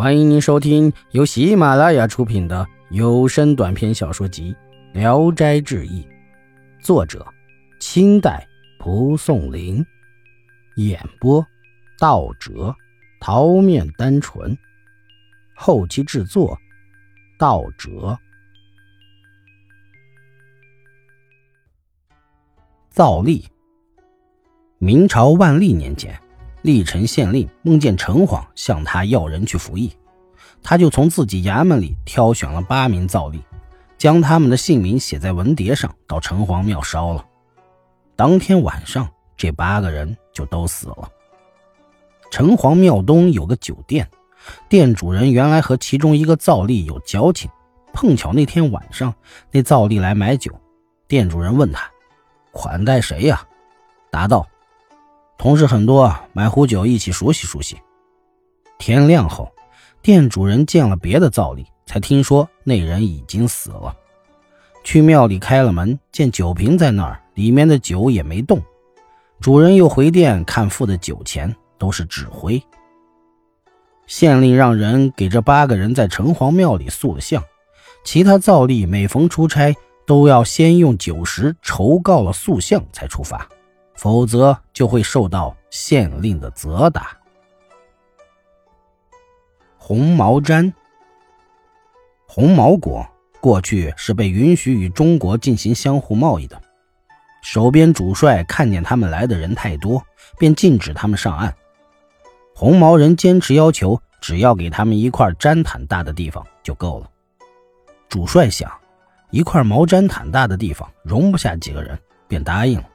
欢迎您收听由喜马拉雅出品的有声短篇小说集《聊斋志异》，作者：清代蒲松龄，演播：道哲、桃面单纯，后期制作：道哲。造历。明朝万历年间。历城县令梦见城隍向他要人去服役，他就从自己衙门里挑选了八名造吏，将他们的姓名写在文牒上，到城隍庙烧了。当天晚上，这八个人就都死了。城隍庙东有个酒店，店主人原来和其中一个造吏有交情，碰巧那天晚上那造吏来买酒，店主人问他款待谁呀？答道。同事很多，买壶酒一起熟悉熟悉。天亮后，店主人见了别的灶吏，才听说那人已经死了。去庙里开了门，见酒瓶在那儿，里面的酒也没动。主人又回店看付的酒钱，都是纸灰。县令让人给这八个人在城隍庙里塑了像，其他灶吏每逢出差，都要先用酒食酬告了塑像，才出发。否则就会受到县令的责打。红毛毡，红毛国过去是被允许与中国进行相互贸易的。守边主帅看见他们来的人太多，便禁止他们上岸。红毛人坚持要求，只要给他们一块毡毯大的地方就够了。主帅想，一块毛毡毯大的地方容不下几个人，便答应了。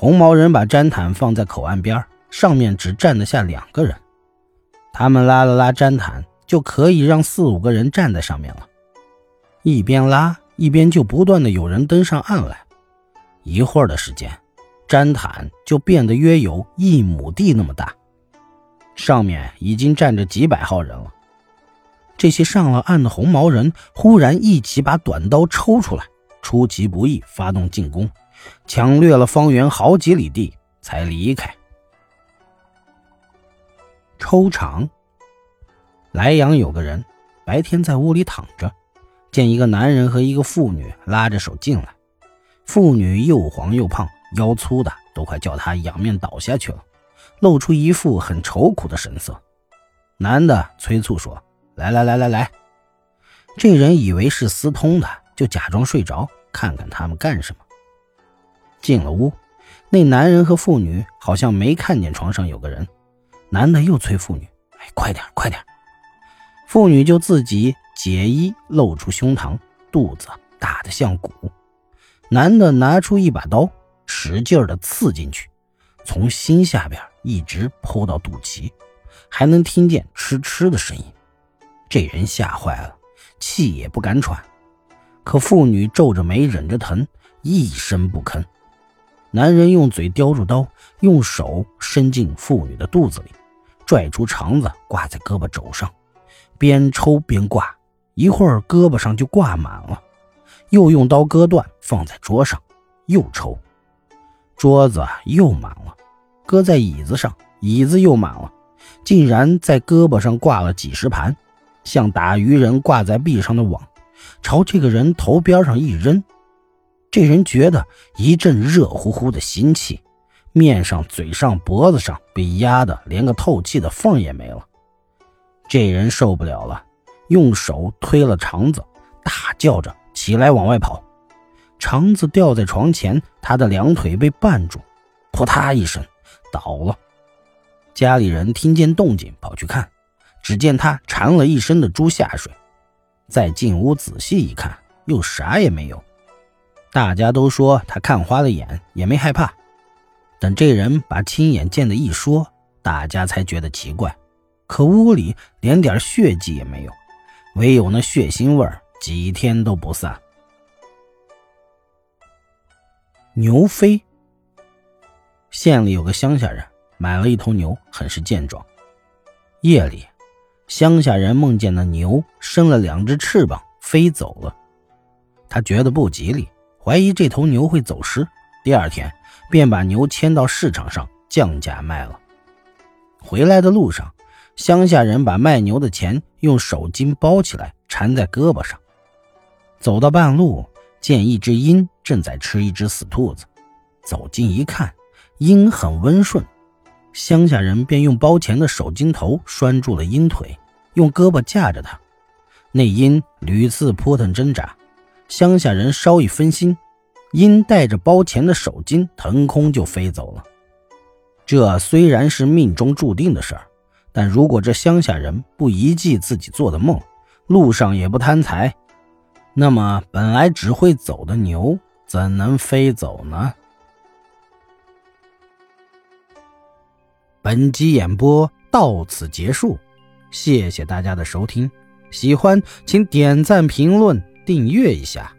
红毛人把毡毯放在口岸边，上面只站得下两个人。他们拉了拉毡毯，就可以让四五个人站在上面了。一边拉一边就不断的有人登上岸来。一会儿的时间，毡毯就变得约有一亩地那么大，上面已经站着几百号人了。这些上了岸的红毛人忽然一起把短刀抽出来，出其不意发动进攻。抢掠了方圆好几里地，才离开。抽场。莱阳有个人，白天在屋里躺着，见一个男人和一个妇女拉着手进来。妇女又黄又胖，腰粗的都快叫他仰面倒下去了，露出一副很愁苦的神色。男的催促说：“来来来来来。”这人以为是私通的，就假装睡着，看看他们干什么。进了屋，那男人和妇女好像没看见床上有个人。男的又催妇女：“哎，快点，快点！”妇女就自己解衣，露出胸膛，肚子大得像鼓。男的拿出一把刀，使劲的刺进去，从心下边一直剖到肚脐，还能听见哧哧的声音。这人吓坏了，气也不敢喘。可妇女皱着眉，忍着疼，一声不吭。男人用嘴叼住刀，用手伸进妇女的肚子里，拽出肠子挂在胳膊肘上，边抽边挂，一会儿胳膊上就挂满了，又用刀割断放在桌上，又抽，桌子又满了，搁在椅子上，椅子又满了，竟然在胳膊上挂了几十盘，像打鱼人挂在壁上的网，朝这个人头边上一扔。这人觉得一阵热乎乎的腥气，面上、嘴上、脖子上被压得连个透气的缝也没了。这人受不了了，用手推了肠子，大叫着起来往外跑。肠子掉在床前，他的两腿被绊住，扑嗒一声倒了。家里人听见动静跑去看，只见他缠了一身的猪下水。再进屋仔细一看，又啥也没有。大家都说他看花了眼，也没害怕。等这人把亲眼见的一说，大家才觉得奇怪。可屋里连点血迹也没有，唯有那血腥味儿，几天都不散。牛飞，县里有个乡下人买了一头牛，很是健壮。夜里，乡下人梦见那牛生了两只翅膀，飞走了。他觉得不吉利。怀疑这头牛会走失，第二天便把牛牵到市场上降价卖了。回来的路上，乡下人把卖牛的钱用手巾包起来，缠在胳膊上。走到半路，见一只鹰正在吃一只死兔子，走近一看，鹰很温顺。乡下人便用包钱的手巾头拴住了鹰腿，用胳膊架着它。那鹰屡次扑腾挣扎，乡下人稍一分心，因带着包钱的手巾腾空就飞走了。这虽然是命中注定的事儿，但如果这乡下人不遗迹自己做的梦，路上也不贪财，那么本来只会走的牛怎能飞走呢？本集演播到此结束，谢谢大家的收听。喜欢请点赞、评论、订阅一下。